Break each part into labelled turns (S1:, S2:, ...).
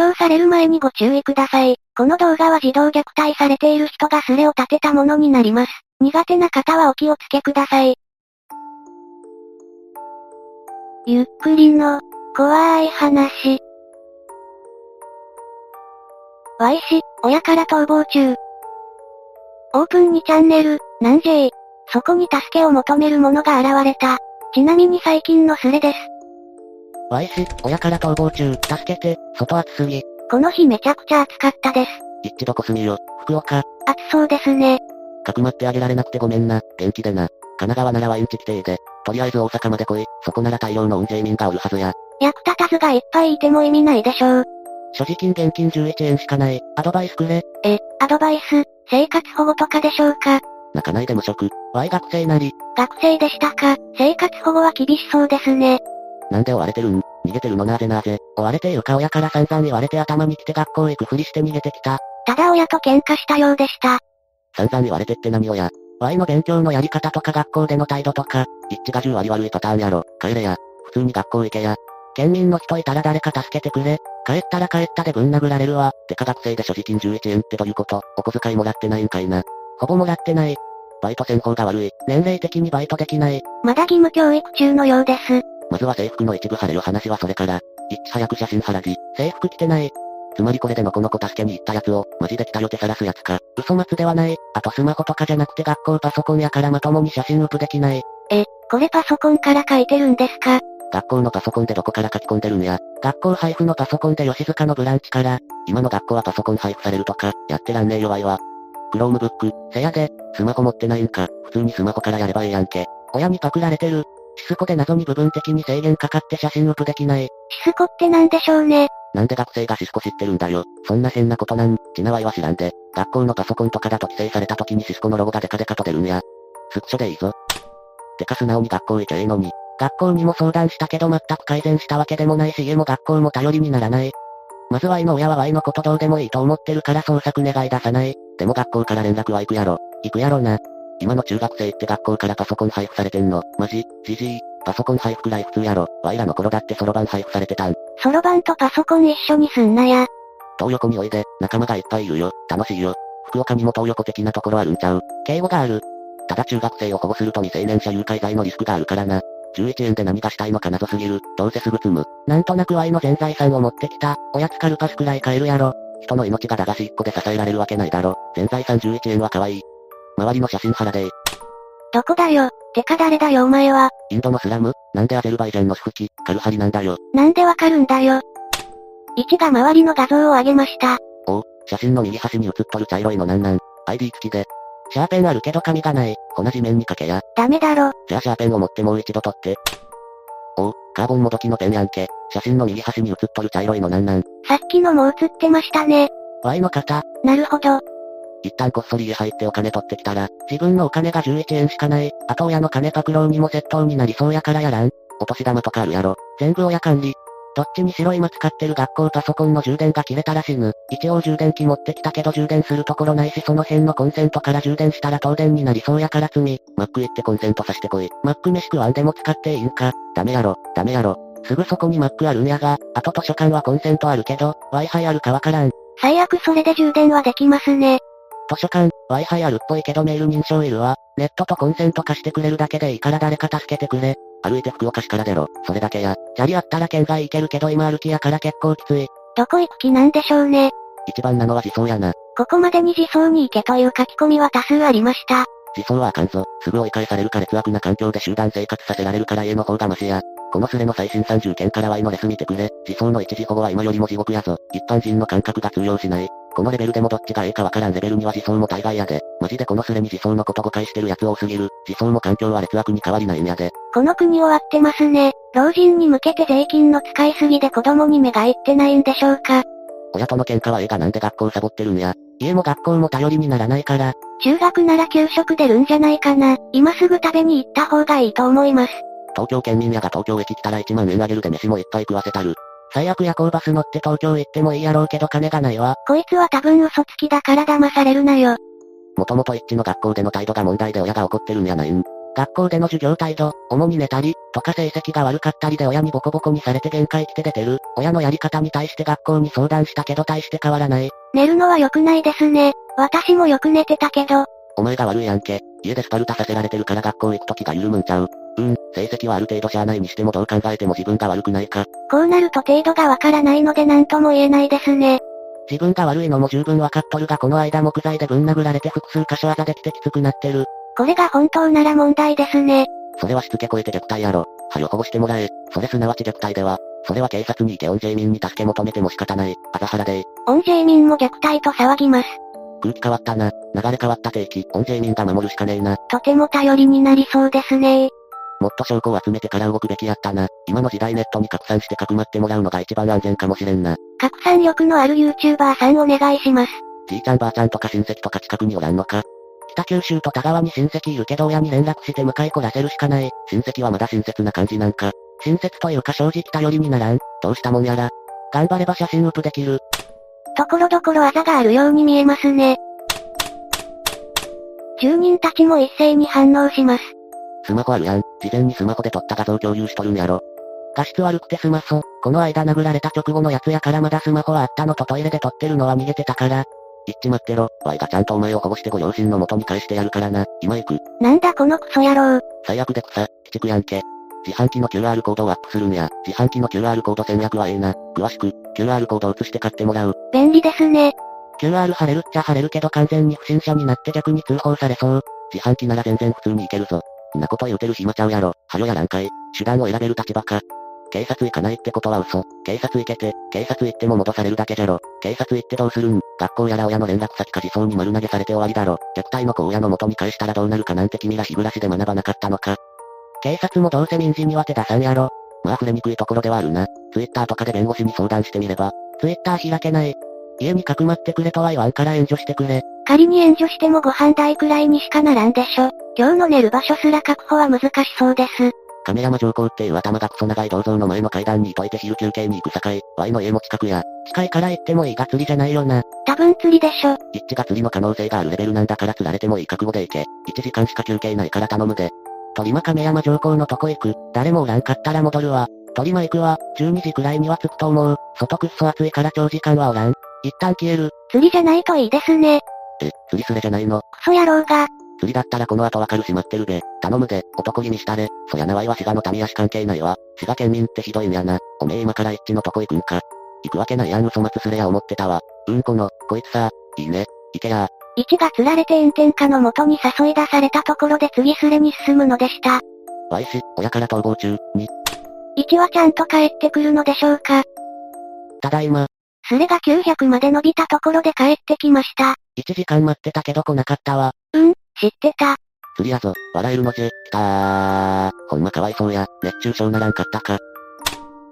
S1: 聴される前にご注意ください。この動画は児童虐待されている人がスレを立てたものになります。苦手な方はお気をつけください。ゆっくりの、怖い話。Y 氏、親から逃亡中。オープンにチャンネル、なんじー。そこに助けを求める者が現れた。ちなみに最近のスレです。
S2: Y 氏、親から逃亡中、助けて、外暑すぎ。
S1: この日めちゃくちゃ暑かったです。
S2: 一致どこ住みよ、福岡。
S1: 暑そうですね。
S2: かくまってあげられなくてごめんな、元気でな。神奈川ならワイン地規定で、とりあえず大阪まで来い、そこなら大量の運税民がおるはずや。
S1: 役立たずがいっぱいいても意味ないでしょう。
S2: 所持金現金11円しかない。アドバイスくれ。
S1: え、アドバイス、生活保護とかでしょうか
S2: 泣かないで無職。Y 学生なり。
S1: 学生でしたか。生活保護は厳しそうですね。
S2: なんで追われてるん？逃げてるのなぜなぜ？追われているか親から散々言われて頭に来て学校行くふりして逃げてきた。
S1: ただ親と喧嘩したようでした。
S2: 散々言われてって何親 ?Y の勉強のやり方とか学校での態度とか、一致が10割悪いパターンやろ。帰れや。普通に学校行けや。県民の人いたら誰か助けてくれ。帰ったら帰ったでぶん殴られるわ。てか学生で所持金11円ってどういうことお小遣いもらってないんかいな。ほぼもらってない。バイト戦法が悪い。年齢的にバイトできない。
S1: まだ義務教育中のようです。
S2: まずは制服の一部晴れる話はそれから。一致早く写真腹じ。制服着てない。つまりこれでのこの子助けに行ったやつを、マジで来たよって晒すやつか。嘘松ではない。あとスマホとかじゃなくて学校パソコンやからまともに写真ウプできない。
S1: え、これパソコンから書いてるんですか？
S2: 学校のパソコンでどこから書き込んでるんや。学校配布のパソコンで吉塚のブランチから、今の学校はパソコン配布されるとか、やってらんねえ弱いわ。クロームブック、せやで、スマホ持ってないんか、普通にスマホからやればええやんけ。親にパクられてる。シスコで謎に部分的に制限かかって写真ウップできない。
S1: シスコってなんでしょうね？
S2: なんで学生がシスコ知ってるんだよ。そんな変なことなん、ちなわいは知らんで。学校のパソコンとかだと規制された時にシスコのロゴがデカデカと出るんや。スクショでいいぞ。てか素直に学校行けええのに。学校にも相談したけど全く改善したわけでもないし家も学校も頼りにならない。まず Y の親は Y のことどうでもいいと思ってるから捜索願い出さない。でも学校から連絡は行くやろ。行くやろな。今の中学生って学校からパソコン配布されてんの？マジ？じじい。パソコン配布くらい普通やろ。ワイらの頃だってソロ版配布されてたん。
S1: ソロ版とパソコン一緒にすんなや。
S2: 東横においで、仲間がいっぱいいるよ。楽しいよ。福岡にも東横的なところあるんちゃう？敬語がある。ただ中学生を保護すると未成年者誘拐罪のリスクがあるからな。11円で何がしたいのか謎すぎる。どうせすぐ積む。なんとなく Y の全財産を持ってきた。おやつカルパスくらい買えるやろ。人の命が駄菓子1個で支えられるわけないだろ。全財産11円は可愛い。周りの写真腹で
S1: どこだよ？てか誰だよ？お前は。
S2: インドのスラム？なんでアゼルバイジャンの主吹き、カルハリなんだよ。
S1: なんでわかるんだよ？1が周りの画像を上げました。
S2: おお、写真の右端に写っとる茶色いのなんなん。ID 付きで。シャーペンあるけど紙がない。同じ面に書けや。
S1: ダメだろ。
S2: じゃあシャーペンを持ってもう一度取って。おお、カーボンもどきのペンやんけ。写真の右端に写っとる茶色いのなんなん。
S1: さっきのも写ってましたね。
S2: Y の方。
S1: なるほど。
S2: 一旦こっそり家入ってお金取ってきたら、自分のお金が11円しかない。あと親の金パクローにも窃盗になりそうやからやらん。お年玉とかあるやろ。全部親管理。どっちにしろ今使ってる学校パソコンの充電が切れたら死ぬ。一応充電器持ってきたけど充電するところないしその辺のコンセントから充電したら東電になりそうやから罪。Mac 行ってコンセントさしてこい。Mac 飯食わんでも使っていいんか。ダメやろ、ダメやろ。すぐそこに Mac あるんやが、あと図書館はコンセントあるけど、Wi-Fi あるかわからん。
S1: 最悪それで充電はできますね。
S2: 図書館、Wi-Fi あるっぽいけどメール認証いるわ。ネットとコンセント貸してくれるだけでいいから誰か助けてくれ。歩いて福岡市から出ろ。それだけや。チャリあったら県外行けるけど今歩きやから結構きつい。
S1: どこ行く気なんでしょうね。
S2: 一番なのは自走やな。
S1: ここまでに自走に行けという書き込みは多数ありました。
S2: 自走はあかんぞ。すぐ追い返されるか劣悪な環境で集団生活させられるから家の方がマシや。このスレの最新30件から Y のレス見てくれ。自走の一時保護は今よりも地獄やぞ。一般人の感覚が通用しない。このレベルでもどっちがええかわからんレベルには自走も大概やで。マジでこのスレに自走のこと誤解してる奴多すぎる。自走も環境は劣悪に変わりないんやで。
S1: この国終わってますね。老人に向けて税金の使いすぎで子供に目がいってないんでしょうか。
S2: 親との喧嘩はええがなんで学校サボってるんや。家も学校も頼りにならないから。
S1: 中学なら給食出るんじゃないかな。今すぐ食べに行った方がいいと思います。
S2: 東京県民やが東京駅来たら1万円あげるで飯もいっぱい食わせたる。最悪夜行バス乗って東京行ってもいいやろうけど金がないわ。
S1: こいつは多分嘘つきだから騙されるなよ。
S2: もともと一致の学校での態度が問題で親が怒ってるんやないん。学校での授業態度、主に寝たり、とか成績が悪かったりで親にボコボコにされて限界来て出てる。親のやり方に対して学校に相談したけど大して変わらない。
S1: 寝るのは良くないですね。私もよく寝てたけど、
S2: お前が悪いやんけ。家でスパルタさせられてるから学校行く時が緩むんちゃう。うん、成績はある程度しゃあないにしてもどう考えても自分が悪くないか。
S1: こうなると程度がわからないので何とも言えないですね。
S2: 自分が悪いのも十分わかっとるがこの間木材でぶん殴られて複数箇所あざできてきつくなってる。
S1: これが本当なら問題ですね。
S2: それはしつけ超えて虐待やろ。はよ保護してもらえ。それすなわち虐待では。それは警察にいてオンジェイミンに助け求めても仕方ない。あざはらで
S1: オンジェイミンも虐待と騒ぎます。
S2: 空気変わったな。流れ変わった定期。オンジェイミンが守るしかねえな。
S1: とても頼りになりそうですね
S2: もっと証拠を集めてから動くべきやったな。今の時代ネットに拡散してかくまってもらうのが一番安全かもしれんな。
S1: 拡散力のある YouTuber さんお願いします。
S2: じいちゃんばあちゃんとか親戚とか近くにおらんのか北九州と田川に親戚いるけど親に連絡して迎え来らせるしかない。親戚はまだ親切な感じなんか。親切というか正直頼りにならん。どうしたもんやら。頑張れば写真アップできる。
S1: ところどころあざがあるように見えますね。住人たちも一斉に反応します。
S2: スマホあるやん。事前にスマホで撮った画像共有しとるんやろ。画質悪くてスマホ。この間殴られた直後のやつやからまだスマホはあったのとトイレで撮ってるのは逃げてたから。言っちまってろ。ワイがちゃんとお前を保護してご両親の元に返してやるからな。今行く。
S1: なんだこのクソ野郎。
S2: 最悪で草、鬼畜やんけ。自販機の QR コードをアップするんや。自販機の QR コード戦略はええな。詳しく、QR コードを写して買ってもらう。
S1: 便利ですね。
S2: QR 貼れるっちゃ貼れるけど完全に不審者になって逆に通報されそう。自販機なら全然普通に行けるぞ。んなこと言うてる暇ちゃうやろ。はよやらんかい。手段を選べる立場か。警察行かないってことは嘘。警察行けて、警察行っても戻されるだけじゃろ。警察行ってどうするん？学校やら親の連絡先か自走に丸投げされて終わりだろ。虐待の子を親の元に返したらどうなるかなんて君ら日暮らしで学ばなかったのか。警察もどうせ民事には手出さんやろ。まあ触れにくいところではあるな。ツイッターとかで弁護士に相談してみれば。ツイッター開けない。家にかくまってくれとは言わんから援助してくれ。
S1: 仮に援助してもご飯代くらいにしかならんでしょ。今日の寝る場所すら確保は難しそうです。
S2: 亀山上皇っていう頭がクソ長い銅像の前の階段にいといて昼休憩に行く境、Y の家も近くや。近いから行ってもいいが釣りじゃないよな。
S1: 多分釣りでしょ。
S2: 一致が釣りの可能性があるレベルなんだから釣られてもいい覚悟で行け。1時間しか休憩ないから頼むで。鳥間亀山上皇のとこ行く。誰もおらんかったら戻るわ。鳥間行くわ。12時くらいには着くと思う。外くっそ暑いから長時間はおらん。一旦消える。
S1: 釣りじゃないといいですね。
S2: え、釣りすれじゃないの？
S1: クソ野郎が。
S2: 釣りだったらこの後わかるし待ってるべ。頼むで、男気にしたれ。そやなわいは滋賀の民やし関係ないわ。滋賀県民ってひどいんやな。おめえ今から一致のとこ行くんか。行くわけないやん嘘待つすれや思ってたわ。うんこの、こいつさ、いいね。行けや。
S1: 一が釣られて炎天下の元に誘い出されたところで次すれに進むのでした。
S2: わいし、親から逃亡中、に、
S1: 一はちゃんと帰ってくるのでしょうか。
S2: ただいま、
S1: スレが900まで伸びたところで帰ってきました。
S2: 1時間待ってたけど来なかったわ。
S1: うん、知ってた。
S2: 釣りやぞ、笑えるのじ、きたー。ほんまかわいそうや、熱中症ならんかったか。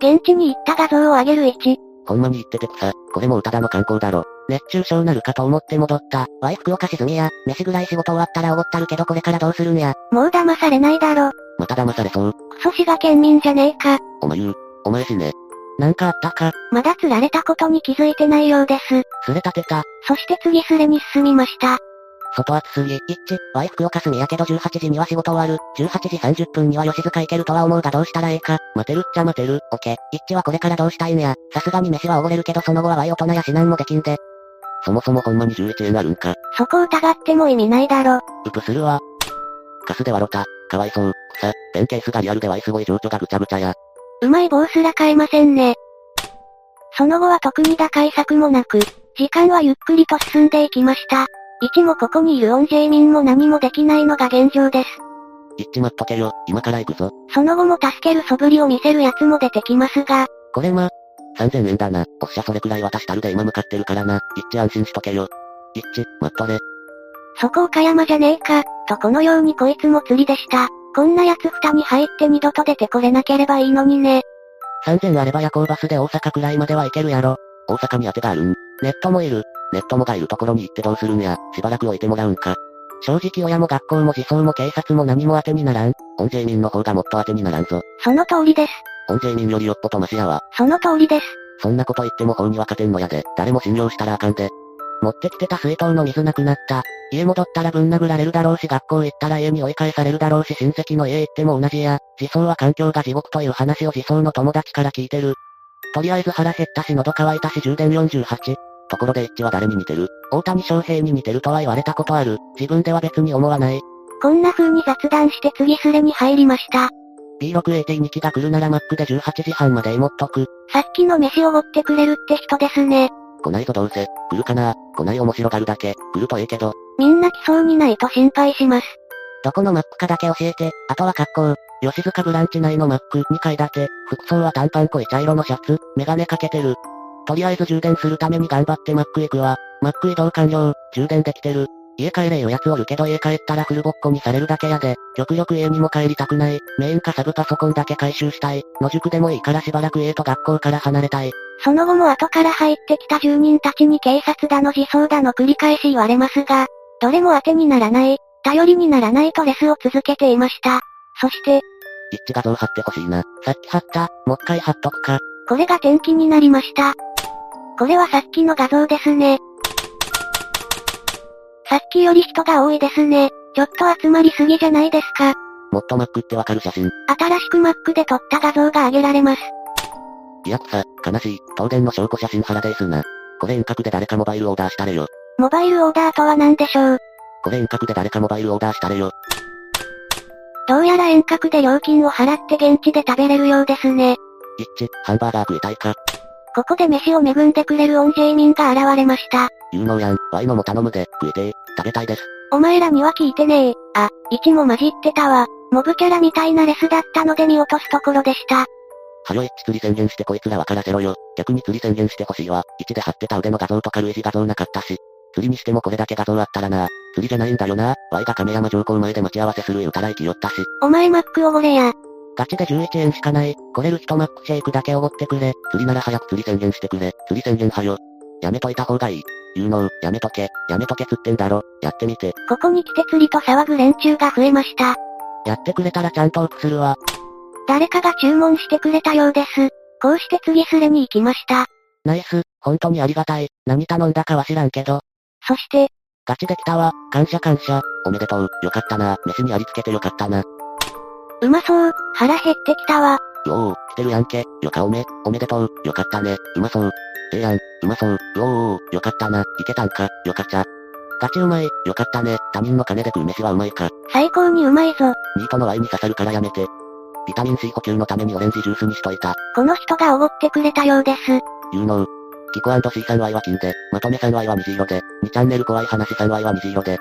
S1: 現地に行った画像を上げる1。
S2: ほんまに言ってて草、これも歌だの観光だろ。熱中症なるかと思って戻った。わい福岡沈みや、飯ぐらい仕事終わったらおごったるけどこれからどうするんや。
S1: もう騙されないだろ。
S2: また騙されそう。
S1: クソ滋賀県民じゃねえか。
S2: お前言う。お前死ね。なんかあったか、
S1: まだ釣られたことに気づいてないようです。
S2: すれ立てた。
S1: そして次スレに進みました。
S2: 外暑すぎ。一致、わい福岡住みやけど18時には仕事終わる。18時30分には吉塚行けるとは思うがどうしたらええか。待てるっちゃ待てる。オッケー。一致はこれからどうしたいんや。さすがに飯はおごれるけどその後はわい大人や指南もできんで。そもそもほんまに11円あるんか。
S1: そこ疑っても意味ないだろ。
S2: うぷするわ。カスで笑った。かわいそう。草。ペンケースがリアルでわいすごい情緒がぐちゃぐちゃや。
S1: うまい棒すら買えませんね。その後は特に打開策もなく、時間はゆっくりと進んでいきました。一もここにいるオンジェイミンも何もできないのが現状です。
S2: 一致待っとけよ。今から行くぞ。
S1: その後も助ける素振りを見せる奴も出てきますが、
S2: これま。3000円だな。おっしゃそれくらい渡したるで今向かってるからな。一致安心しとけよ。一致、待っとれ。
S1: そこ岡山じゃねえか、とこのようにこいつも釣りでした。こんな奴蓋に入って二度と出てこれなければいいのにね。
S2: 3000あれば夜行バスで大阪くらいまでは行けるやろ。大阪に当てがあるん。ネットもいる。ネットもがいるところに行ってどうするんや。しばらく置いてもらうんか。正直親も学校も自走も警察も何も当てにならん。オンジェイミンの方がもっと当てにならんぞ。
S1: その通りです。
S2: オンジェイミンよりよっぽどマシやわ。
S1: その通りです。
S2: そんなこと言っても法には勝てんのやで。誰も信用したらあかんで。持ってきてた水筒の水なくなった。家戻ったらぶん殴られるだろうし学校行ったら家に追い返されるだろうし親戚の家行っても同じや、自走は環境が地獄という話を自走の友達から聞いてる。とりあえず腹減ったし喉乾いたし充電48。ところで一致は誰に似てる？大谷翔平に似てるとは言われたことある。自分では別に思わない。
S1: こんな風に雑談して次スレに入りました。
S2: B6AT2 機が来るならマックで18時半まで持っとく。
S1: さっきの飯をおごってくれるって人ですね。
S2: 来ないぞどうせ。来るかな来ない面白がるだけ。来るといいけど。
S1: みんな来そうにないと心配します。
S2: どこのマックかだけ教えて、あとは格好。吉塚ブランチ内のマック2階建て、服装は短パン濃い茶色のシャツ、メガネかけてる。とりあえず充電するために頑張ってマック行くわ。マック移動完了、充電できてる。家帰れよやつおるけど家帰ったらフルボッコにされるだけやで。極力家にも帰りたくない。メインかサブパソコンだけ回収したい。野宿でもいいからしばらく家と学校から離れたい。
S1: その後も後から入ってきた住人たちに警察だの自走だの繰り返し言われますが、どれも当てにならない、頼りにならないとレスを続けていました。そして、
S2: 一致画像貼ってほしいな。さっき貼った、もう一回貼っとくか。
S1: これが転機になりました。これはさっきの画像ですね。さっきより人が多いですね。ちょっと集まりすぎじゃないですか。
S2: もっとマックってわかる写真。
S1: 新しく Mac で撮った画像が上げられます。
S2: いやくさ、悲しい、東電の証拠写真腹ですな。これ遠隔で誰かモバイルオーダーしたれよ。
S1: モバイルオーダーとは何でしょう？
S2: これ遠隔で誰かモバイルオーダーしたれよ。
S1: どうやら遠隔で料金を払って現地で食べれるようですね。
S2: 一致、ハンバーガー食いたいか。
S1: ここで飯を恵んでくれるオンジェイミンが現れました。
S2: 有能やん、ワイのも頼むで、食いてー、食べたいです。
S1: お前らには聞いてねえ。あ、1も混じってたわ。モブキャラみたいなレスだったので見落とすところでした。
S2: はよ一致釣り宣言してこいつら分からせろよ。逆に釣り宣言してほしいわ。1で貼ってた腕の画像とか類似画像なかったし。釣りにしてもこれだけ画像あったらな。釣りじゃないんだよな。ワイが亀山上皇前で待ち合わせする言うたら生きよったし。
S1: お前マックおごれや。
S2: ガチで11円しかない。来れる人マックシェイクだけおごってくれ。釣りなら早く釣り宣言してくれ。釣り宣言はよ。やめといた方がいい。有能、やめとけ。やめとけつってんだろ。やってみて。
S1: ここに来て釣りと騒ぐ連中が増えました。
S2: やってくれたらちゃんとオプするわ。
S1: 誰かが注文してくれたようです。こうして次スレに行きました。
S2: ナイス、本当にありがたい。何頼んだかは知らんけど。
S1: そして、
S2: ガチできたわ。感謝感謝。おめでとう。よかったな。飯にありつけてよかったな。
S1: うまそう。腹減ってきたわ。
S2: よー、来てるやんけ。よかおめ。おめでとう。よかったね。うまそう。ええやん。うまそう。うおー、よかったな。いけたんか。よかっちゃ。ガチうまい。よかったね。他人の金で食う飯はうまいか。
S1: 最高にうまいぞ。
S2: ニートの Y に刺さるからやめて。ビタミン C 補給のためにオレンジジュースにしといた。
S1: この人がおごってくれたようです。
S2: 有能。キコ &C さん Y は金で、まとめさん Y は虹色で、2チャンネル怖い話さん Y は虹色で、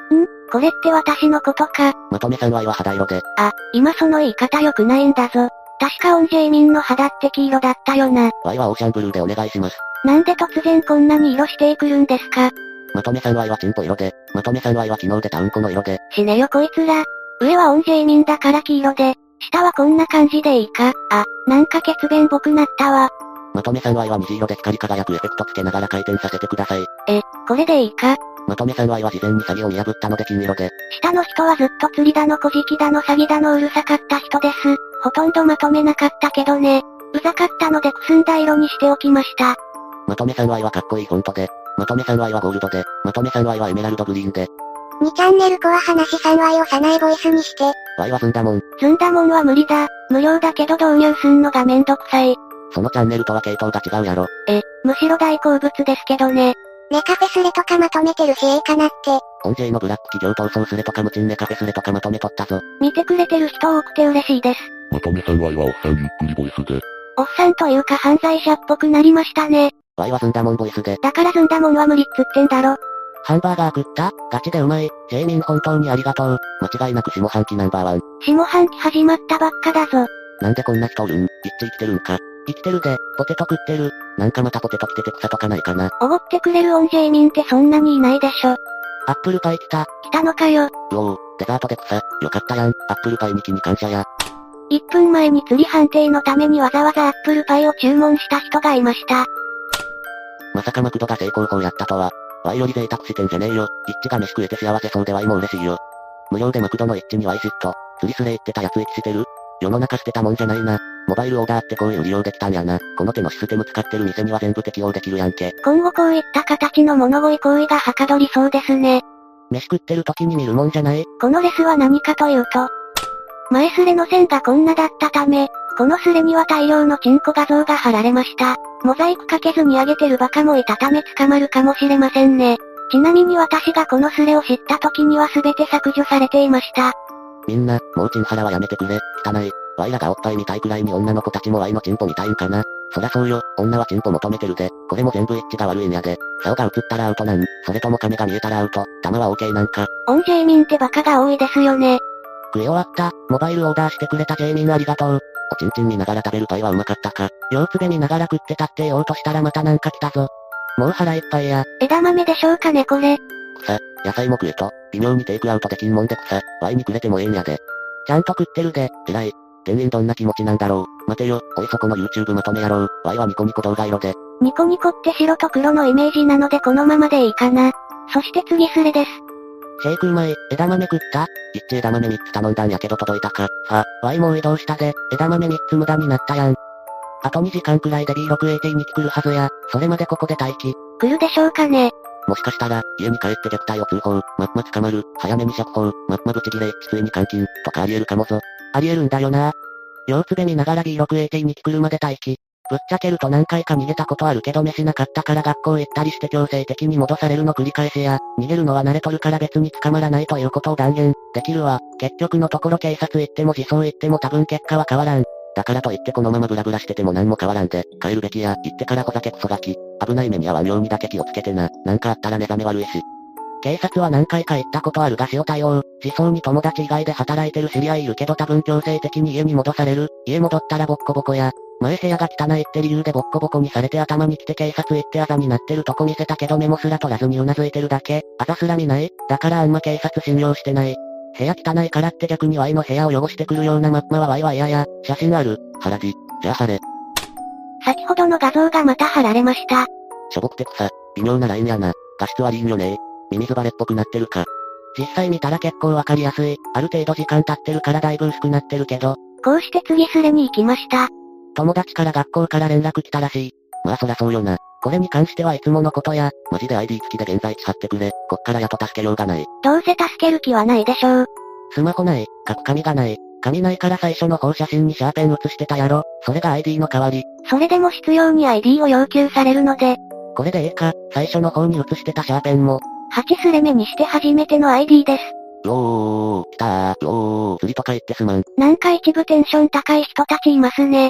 S1: これって私のことか。
S2: まとめさんは肌色で、
S1: あ、今その言い方良くないんだぞ。確かオンジェイミンの肌って黄色だったよな。
S2: Y はオーシャンブルーでお願いします。
S1: なんで突然こんなに色してくるんですか
S2: まとめさんはチンポ色で、まとめさんは昨日出たうんこの色で、
S1: 死ねよこいつら。上はオンジェイミンだから黄色で、下はこんな感じでいいか。あ、なんか血便ぽくなったわ。
S2: まとめさんは虹色で光り輝くエフェクトつけながら回転させてください。
S1: これでいいか。
S2: まとめさん Y は事前に詐欺を見破ったので金色で、
S1: 下の人はずっと釣りだの小じだの詐欺だのうるさかった人です。ほとんどまとめなかったけどね。うざかったのでくすんだ色にしておきました。
S2: まとめさん Y はかっこいいフォントで、まとめさん Y はゴールドで、まとめさん Y はエメラルドグリーンで、
S3: 2チャンネルコア話3話をさないボイスにして、
S2: Y はずんだもん。
S1: ずんだもんは無理だ。無料だけど導入すんのがめんどくさい。
S2: そのチャンネルとは系統が違うやろ。
S1: え、むしろ大好物ですけどね。
S3: ネカフェスレとかまとめてるしええかなって、
S2: オンジェイのブラック企業闘争スレとか無賃ネカフェスレとかまとめとったぞ。
S1: 見てくれてる人多くて嬉しいです。
S4: まとめさん Y はおっさんゆっくりボイスで、
S1: おっさんというか犯罪者っぽくなりましたね。
S2: Y はずんだもんボイスで、
S1: だからずんだもんは無理っつってんだろ。
S2: ハンバーガー食った？ガチでうまい。ジェイミン本当にありがとう。間違いなく下半期ナンバーワン。
S1: 下半期始まったばっかだぞ。
S2: なんでこんな人おるん？一致生きてるんか？生きてるで、ポテト食ってる。なんかまたポテト来てて草とかないかな。
S1: おごってくれるオンジェイミンってそんなにいないでしょ。
S2: アップルパイ来た。
S1: 来たのかよ。
S2: うおー、デザートで草。よかったやん。アップルパイに気に感謝や。
S1: 1分前に釣り判定のためにわざわざアップルパイを注文した人がいました。
S2: まさかマクドが成功法やったとは。ワイより贅沢してんじゃねえよ。一致が飯食えて幸せそうでワイも嬉しいよ。無料でマクドの一致にワイ嫉妬。釣りスレ言ってたやつ息してる？世の中捨てたもんじゃないな。モバイルオーダーってこういう利用できたんやな。この手のシステム使ってる店には全部適用できるやんけ。
S1: 今後こういった形の物乞い行為がはかどりそうですね。
S2: 飯食ってる時に見るもんじゃない？
S1: このレスは何かというと、前スレの線がこんなだったため、このスレには大量のチンコ画像が貼られました。モザイクかけずに上げてるバカもいたため捕まるかもしれませんね。ちなみに私がこのスレを知った時には全て削除されていました。
S2: みんな、もうチンハラはやめてくれ。汚い。ワイらがおっぱい見たいくらいに女の子たちもワイのチンポ見たいんかな。そりゃそうよ。女はチンポ求めてるで。これも全部一致が悪いんやで。竿が映ったらアウトなん。それとも金が見えたらアウト。玉は OK なんか。
S1: オンジェイミンってバカが多いですよね。
S2: 食い終わった。モバイルオーダーしてくれたジェイミンありがとう。おちんちん見ながら食べるパイはうまかったか。腰つべ見ながら食ってたって言おうとしたらまたなんか来たぞ。もう腹いっぱいや。
S1: 枝豆でしょうかねこれ。
S2: 草。野菜も食えと。微妙にテイクアウトできんもんで草。ワイにくれてもええんやで。ちゃんと食ってるで。偉い。店員どんな気持ちなんだろう。待てよ。おいそこの YouTube まとめやろう。ワイはニコニコ動画色で。
S1: ニコニコって白と黒のイメージなのでこのままでいいかな。そして次スレです。
S2: シェイクうまい。枝豆食った？一致枝豆3つ頼んだんやけど届いたか。あ、ワイもう移動したで。枝豆3つ無駄になったやん。あと2時間くらいで B6AT に来るはずや。それまでここで待機。
S1: 来るでしょうかね
S2: もしかしたら、家に帰って虐待を通報、マッマ捕まる、早めに釈放、マッマブチギレ、ついに監禁、とかあり得るかもぞ。あり得るんだよな。腰つべ見ながら B6AT に来るまで待機。ぶっちゃけると何回か逃げたことあるけど飯なかったから学校行ったりして強制的に戻されるの繰り返しや、逃げるのは慣れとるから別に捕まらないということを断言できるわ。結局のところ警察行っても自走行っても多分結果は変わらん。だからといってこのままブラブラしてても何も変わらんで、帰るべきや、行ってからほざけクソガキ。危ない目に遭わんようにだけ気をつけてな。なんかあったら目覚め悪いし。警察は何回か行ったことあるが塩対応。自走に友達以外で働いてる知り合いいるけど多分強制的に家に戻される。家戻ったらボッコボコや。前部屋が汚いって理由でボッコボコにされて頭に来て警察行ってあざになってるとこ見せたけどメモすら取らずにうなずいてるだけ。あざすら見ないだからあんま警察信用してない。部屋汚いからって逆にワイの部屋を汚してくるようなマッマはワイは嫌や。写真ある。
S4: 腹じ。じゃあ晴れ。
S1: 先ほどの画像がまた貼られました。
S2: しょぼくて草。微妙なラインやな。画質悪いんよねミミズバレっぽくなってるか。実際見たら結構わかりやすい。ある程度時間経ってるからだいぶ薄くなってるけど、
S1: こうして次スレに行きました。
S2: 友達から学校から連絡来たらしい。
S4: まあそらそうよな。
S2: これに関してはいつものことや、
S4: マジで ID 付きで現在地貼ってくれ。こっからやっと助けようがない。
S1: どうせ助ける気はないでしょう。
S2: スマホない、書く紙がない。紙ないから最初の方写真にシャーペン写してたやろ。それが ID の代わり。
S1: それでも必要に ID を要求されるので、
S2: これでええか、最初の方に写してたシャーペンも。
S1: 8スレ目にして初めての ID です。
S2: よー、来たー、よー、釣りとか言ってすまん。
S1: なんか一部テンション高い人たちいますね。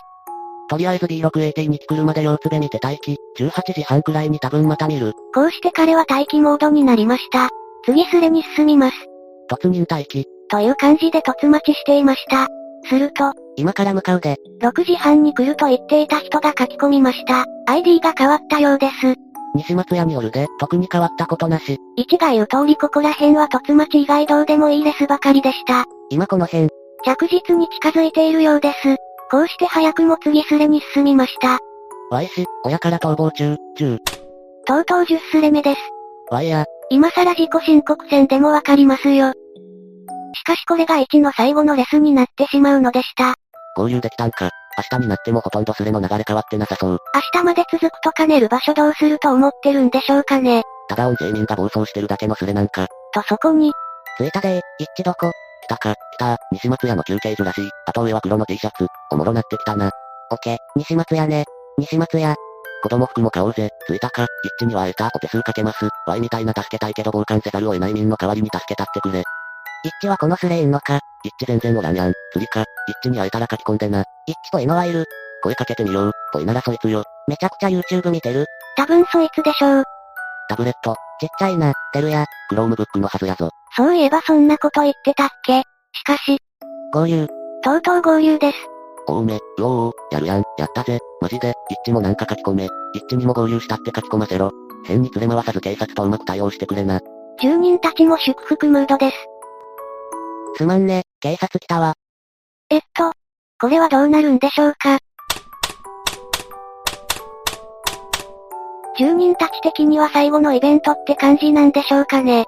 S2: とりあえず B6AT に来るまで腰つべ見て待機。18時半くらいに多分また見る。
S1: こうして彼は待機モードになりました。次スレに進みます。
S2: 突入待機。
S1: という感じで突待ちしていました。すると、
S2: 今から向かうで。
S1: 6時半に来ると言っていた人が書き込みました。ID が変わったようです。
S2: 西松屋によるで、特に変わったことなし。
S1: 一が言う通りここら辺は突待ち以外どうでもいいレスばかりでした。
S2: 今この辺、
S1: 着実に近づいているようです。こうして早くも次スレに進みました。
S2: Y 氏、親から逃亡中、10。
S1: とうとう10スレ目です。
S2: Y や、
S1: 今更自己申告戦でもわかりますよ。しかしこれが1の最後のレスになってしまうのでした。
S2: 合流できたんか。明日になってもほとんどスレの流れ変わってなさそう。
S1: 明日まで続くと兼ねる場所どうすると思ってるんでしょうかね。
S2: ただオンジェイミンが暴走してるだけのスレなんか。
S1: とそこに、
S2: 着いたでー、一致どこ来たか、来たー、西松屋の休憩所らしい。あと上は黒の T シャツ。おもろなってきたな。オッケー、西松屋ね。西松屋。子供服も買おうぜ。着いたか、イッチには会えた。お手数かけます。ワイみたいな助けたいけど傍観せざるを得ない民の代わりに助けたってくれ。
S1: イッチはこのスレいんのか。
S2: イッチ全然おらんやん。釣りか、イッチに会えたら書き込んでな。
S1: イッチというのはいる。
S2: 声かけてみよう。ぽいならそいつよ。
S1: めちゃくちゃ YouTube 見てる。多分そいつでしょう。
S2: タブレット、
S1: ちっちゃいな、てるや。
S2: クロームブックのはずやぞ。
S1: そういえばそんなこと言ってたっけ。しかし、
S2: 合流。
S1: とうとう合流です。
S2: おうめ、うおー、やるやん、やったぜ。マジで、一致もなんか書き込め。一致にも合流したって書き込ませろ。変に連れ回さず警察とうまく対応してくれな。
S1: 住人たちも祝福ムードです。
S2: すまんね、警察来たわ。
S1: えっと、これはどうなるんでしょうか。住人たち的には最後のイベントって感じなんでしょうかね。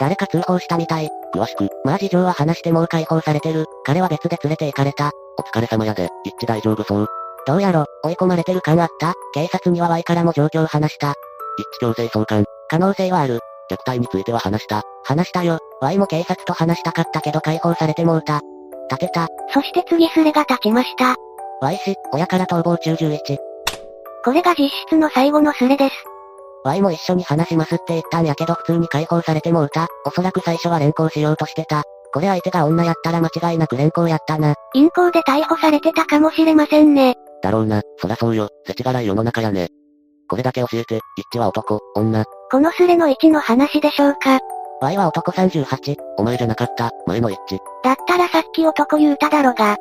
S2: 誰か通報したみたい。詳しく。まあ事情は話してもう解放されてる。彼は別で連れて行かれた。
S5: お疲れ様やで、一致大丈夫そう
S2: どうやろ、追い。込まれてる感あった警察には Y からも状況を話した。
S5: 一致強制送還。
S2: 可能性はある。
S5: 虐待につい。ては話した。
S2: 話したよ。Y も警察と話したかったけど解放されてもうた。立てた。
S1: そして次スレが立ちました。
S2: Y 氏、親から逃亡中11。
S1: これが実質の最後のスレです。
S2: Y も一緒に話しますって言ったんやけど普通に解放されてもうた。おそらく最初は連行しようとしてた。これ相手が女やったら間違いなく連行やったな。
S1: 陰行で逮捕されてたかもしれませんね。
S5: だろうな、そらそうよ、世知辛い世の中やね。これだけ教えて、一致は男、女。
S1: このスレの位置の話でしょうか
S2: ?Y は男38。
S5: お前じゃなかった、前の一致。
S1: だったらさっき男言うただろが。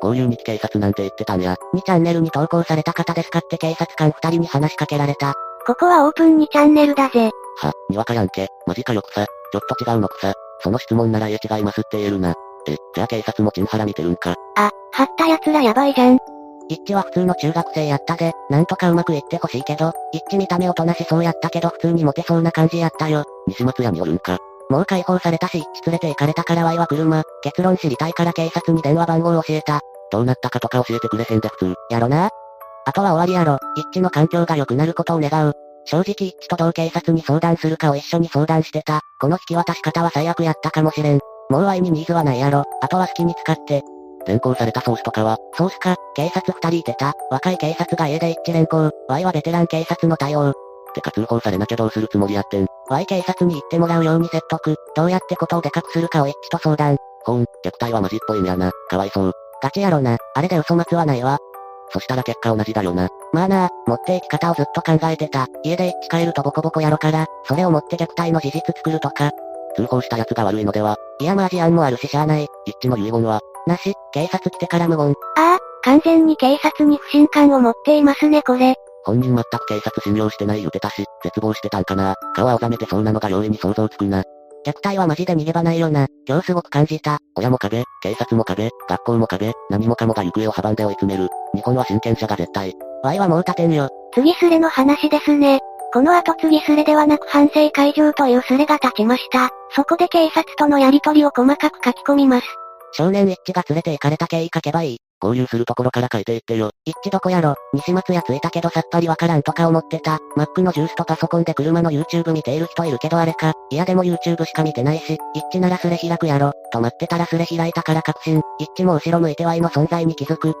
S5: こういう日警察なんて言ってたんや。
S2: 2チャンネルに投稿された方ですかって警察官2人に話しかけられた。
S1: ここはオープン2チャンネルだぜ。
S5: は、にわかやんけ。マジかよくさ。ちょっと違うのくさ。その質問ならえ違いますって言えるな。え、じゃあ警察もチンハラ見てるんか。
S1: あ、貼った奴らやばいじゃん。
S2: 一致は普通の中学生やったで、なんとかうまくいってほしいけど、一致見た目おとなしそうやったけど普通にモテそうな感じやったよ。
S5: 西松屋におるんか。
S2: もう解放されたし連れて行かれたからワイは車、結論知りたいから警察に電話番号を教えた。
S5: どうなったかとか教えてくれへんで普通。
S2: やろなあとは終わりやろ。一致の環境が良くなることを願う。正直一致と同警察に相談するかを一緒に相談してた。この引き渡し方は最悪やったかもしれん。もうワイにニーズはないやろ。あとは好きに使って。
S5: 連行されたソースとかは
S2: ソースか、警察二人いてた。若い警察が家で一致連行。Y はベテラン警察の対応。
S5: てか通報されなきゃどうするつもりやってん。
S2: Y 警察に行ってもらうように説得。どうやってことをでかくするかを一致と相談。
S5: ほん、虐待はマジっぽいんやな。かわいそう。
S2: ガチやろな。あれで嘘末はないわ。
S5: そしたら結果同じだよな。
S2: まあな持っていき方をずっと考えてた。家で一致帰るとボコボコやろから、それを持って虐待の事実作るとか。
S5: 通報した奴が悪いのではい
S2: やまあ事案もあるししゃあない。
S5: 一致の遺言は
S2: なし、警察来てから無言。
S1: ああ、完全に警察に不信感を持っていますねこれ。
S5: 本人全く警察信用してない言うてたし、絶望してたんかな。顔青ざめてそうなのが容易に想像つくな。
S2: 虐待はマジで逃げ場ないよな。今日すごく感じた。
S5: 親も壁、警察も壁、学校も壁、何もかもが行方を阻んで追い詰める。日本は親権者が絶対。
S2: Y はもう立てんよ。
S1: 次スレの話ですね。この後次スレではなく反省会場というスレが立ちました。そこで警察とのやりとりを細かく書き込みます。
S2: 少年一致が連れて行かれた経緯書けばいい。
S5: 合流するところから書いていってよ。
S2: 一致どこやろ西松屋着いたけどさっぱりわからんとか思ってた。マックのジュースとパソコンで車の YouTube 見ている人いるけどあれか。いやでも YouTube しか見てないし、一致ならすれ開くやろ。と待ってたらすれ開いたから確信。一致も後ろ向いて Y の存在に気づく。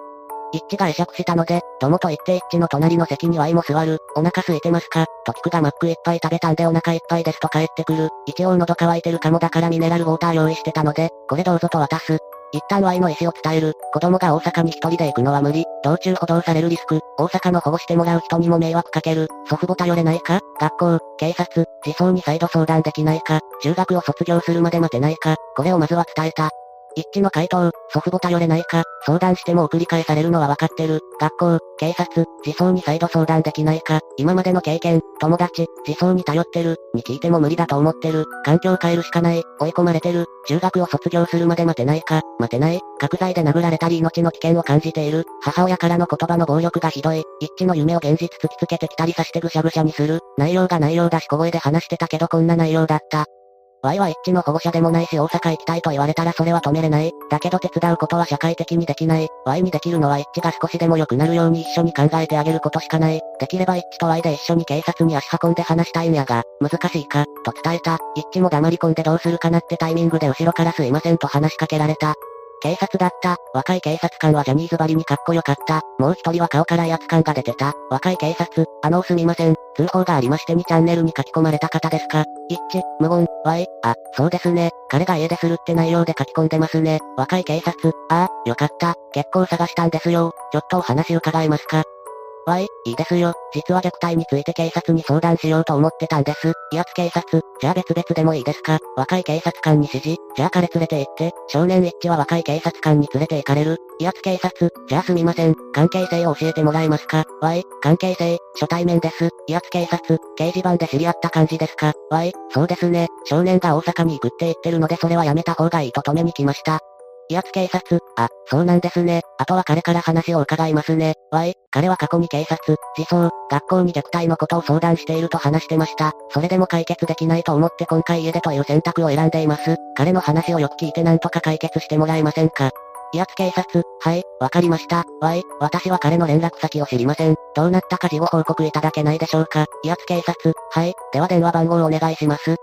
S2: 一致が会釈したので、友と言って一致の隣の席に Y も座る。お腹空いてますか？と聞くがマックいっぱい食べたんでお腹いっぱいですと帰ってくる。一応喉乾いてるかもだからミネラルウォーター用意してたので、これどうぞと渡す。一旦 Y の意思を伝える。子供が大阪に一人で行くのは無理。道中補導されるリスク。大阪の保護してもらう人にも迷惑かける。祖父母頼れないか学校、警察、児相に再度相談できないか中学を卒業するまで待てないかこれをまずは伝えた。一致の回答、祖父母頼れないか、相談しても送り返されるのは分かってる。学校、警察、自走に再度相談できないか、今までの経験、友達、自走に頼ってる、に聞いても無理だと思ってる。環境変えるしかない、追い込まれてる。中学を卒業するまで待てないか、待てない。角材で殴られたり命の危険を感じている。母親からの言葉の暴力がひどい。一致の夢を現実突きつけてきたりさしてぐしゃぐしゃにする。内容が内容だし小声で話してたけどこんな内容だった。Y は一致の保護者でもないし大阪行きたいと言われたらそれは止めれない。だけど手伝うことは社会的にできない。Y にできるのは一致が少しでも良くなるように一緒に考えてあげることしかない。できれば一致と Y で一緒に警察に足運んで話したいんやが、難しいか、と伝えた。一致も黙り込んでどうするかなってタイミングで後ろからすいませんと話しかけられた。警察だった。若い警察官はジャニーズバリにかっこよかった。もう一人は顔から威圧感が出てた。若い警察、あのすみません。通報がありまして2チャンネルに書き込まれた方ですか一致、無言、Y、あ、そうですね。彼が家でするって内容で書き込んでますね。若い警察、ああ、よかった。結構探したんですよ。ちょっとお話伺えますかわい、いいですよ。実は虐待について警察に相談しようと思ってたんです。威圧警察、じゃあ別々でもいいですか？若い警察官に指示、じゃあ彼連れて行って、少年一致は若い警察官に連れて行かれる。威圧警察、じゃあすみません。関係性を教えてもらえますか？わい、関係性、初対面です。威圧警察、掲示板で知り合った感じですか？わい、そうですね。少年が大阪に行くって言ってるのでそれはやめた方がいいと止めに来ました。威圧警察、あ、そうなんですね。あとは彼から話を伺いますね。Y、彼は過去に警察、自走、学校に虐待のことを相談していると話してました。それでも解決できないと思って今回家でという選択を選んでいます。彼の話をよく聞いて何とか解決してもらえませんか
S4: 威圧警察、はい、わかりました。Y、私は彼の連絡先を知りません。どうなったか事後報告いただけないでしょうか。威圧警察、はい、では電話番号をお願いします。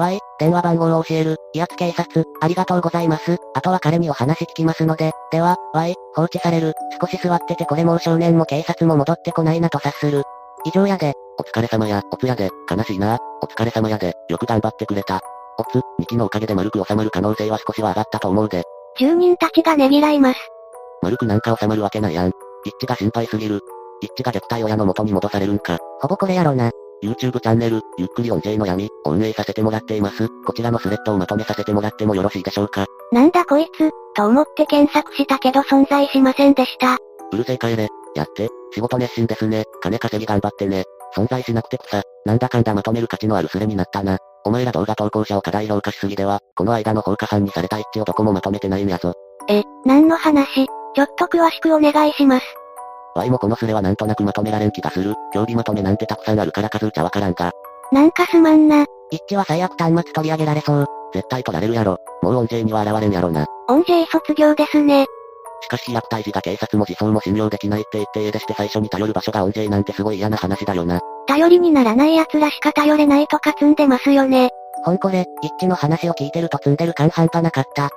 S4: Y、電話番号を教える、威圧警察、ありがとうございます。あとは彼にお話聞きますので、では、Y、放置される、少し座っててこれもう少年も警察も戻ってこないなと察する。以上やで。
S2: お疲れ様や、おつやで、悲しいな。お疲れ様やで、よく頑張ってくれた。おつ、2機のおかげで丸く収まる可能性は少しは上がったと思うで。
S1: 住人たちがねぎらいます。
S2: 丸くなんか収まるわけないやん。一致が心配すぎる。一致が虐待親の元に戻されるんか。
S4: ほぼこれやろな。
S2: YouTube チャンネル、ゆっくり音 J の闇、を運営させてもらっています。こちらのスレッドをまとめさせてもらってもよろしいでしょうか。
S1: なんだこいつ、と思って検索したけど存在しませんでした。
S2: うるせえ帰れ。やって、仕事熱心ですね。金稼ぎ頑張ってね。存在しなくて草。なんだかんだまとめる価値のあるスレになったな。お前ら動画投稿者を過大評価しすぎでは、この間の放火犯にされた一致をどこもまとめてないんやぞ。
S1: え、何の話？ちょっと詳しくお願いします。
S2: ワイもこのスレはなんとなくまとめられん気がする。競技まとめなんてたくさんあるから数打ちゃわからんが。
S1: なんかすまんな。
S4: 一致は最悪端末取り上げられそう。
S2: 絶対取られるやろ。もう音 J には現れんやろな。
S1: 音 J 卒業ですね。
S2: しかし虐待時が警察も自走も信用できないって言って家出して最初に頼る場所が音 J なんてすごい嫌な話だよな。
S1: 頼りにならない奴らしか頼れないとか積んでますよね。
S4: ほんこれ、一致の話を聞いてると積んでる感半端なかった。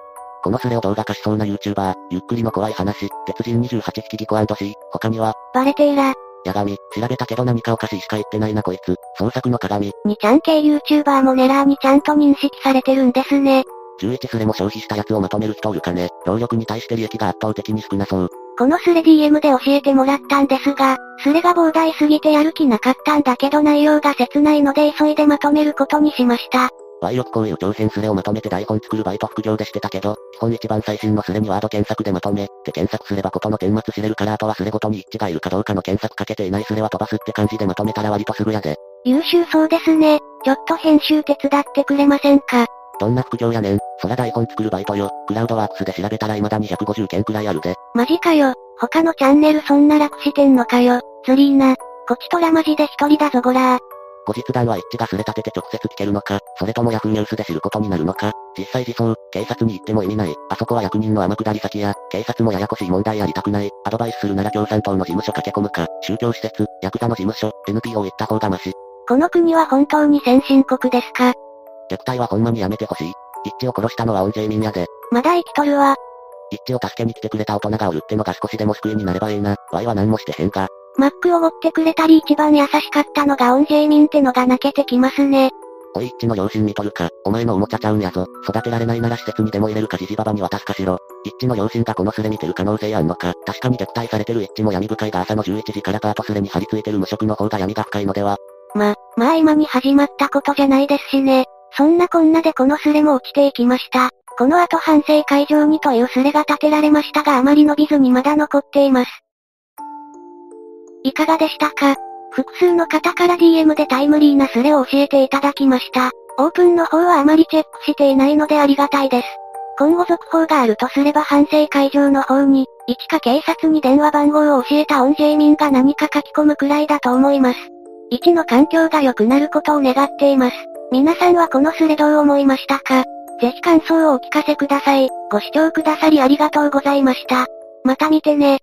S2: このスレを動画化しそうな YouTuber、ゆっくりの怖い話、鉄人28匹ギコ &C、他には、
S1: バレていら。
S2: ヤガミ、調べたけど何かおかしいしか言ってないなこいつ、創作の鏡。
S1: 2ちゃん系 YouTuber もネラーにちゃんと認識されてるんですね。
S2: 11スレも消費したやつをまとめる人おるかね。労力に対して利益が圧倒的に少なそう。
S1: このスレ DM で教えてもらったんですが、スレが膨大すぎてやる気なかったんだけど内容が切ないので急いでまとめることにしました。
S2: 賄賂行為を挑戦スレをまとめて台本作るバイト副業でしてたけど、基本一番最新のスレにワード検索でまとめ、って検索すればことの顛末知れるからあとはスレごとに一致がいるかどうかの検索かけていないスレは飛ばすって感じでまとめたら割とすぐやで。
S1: 優秀そうですね。ちょっと編集手伝ってくれませんか？
S2: どんな副業やねん。そら台本作るバイトよ。クラウドワークスで調べたら未だに150件くらいあるで。
S1: マジかよ。他のチャンネルそんな楽してんのかよ。ツリーナ。こちとらマジで一人だぞゴラー。
S2: 後日談は一致がすれ立てて直接聞けるのか、それともヤフーニュースで知ることになるのか、実際自走、警察に行っても意味ない、あそこは役人の天下り先や、警察もややこしい問題やりたくない、アドバイスするなら共産党の事務所駆け込むか、宗教施設、ヤクザの事務所、NPO 行った方がマシ。
S1: この国は本当に先進国ですか？
S2: 虐待はほんまにやめてほしい。一致を殺したのは恩税民やで。
S1: まだ生きとるわ。
S2: 一致を助けに来てくれた大人がおるってのが少しでも救いになればいいな。ワイは何もしてへんが。
S1: マックおごってくれたり一番優しかったのがオンジェイミンってのが泣けてきますね。
S2: おい一致の両親見とるか、お前のおもちゃちゃうんやぞ。育てられないなら施設にでも入れるかじじばばに渡すかしろ。一致の両親がこのスレ見てる可能性あんのか。確かに虐待されてる一致も闇深いが朝の11時からパートスレに張り付いてる無職の方が闇が深いのでは。
S1: ま、まあ今に始まったことじゃないですしね。そんなこんなでこのスレも落ちていきました。この後反省会場にというスレが立てられましたがあまり伸びずにまだ残っています。いかがでしたか？複数の方から DM でタイムリーなスレを教えていただきました。オープンの方はあまりチェックしていないのでありがたいです。今後続報があるとすれば反省会場の方に、一か警察に電話番号を教えたオンジェイミンが何か書き込むくらいだと思います。一の環境が良くなることを願っています。皆さんはこのスレどう思いましたか？ぜひ感想をお聞かせください。ご視聴くださりありがとうございました。また見てね。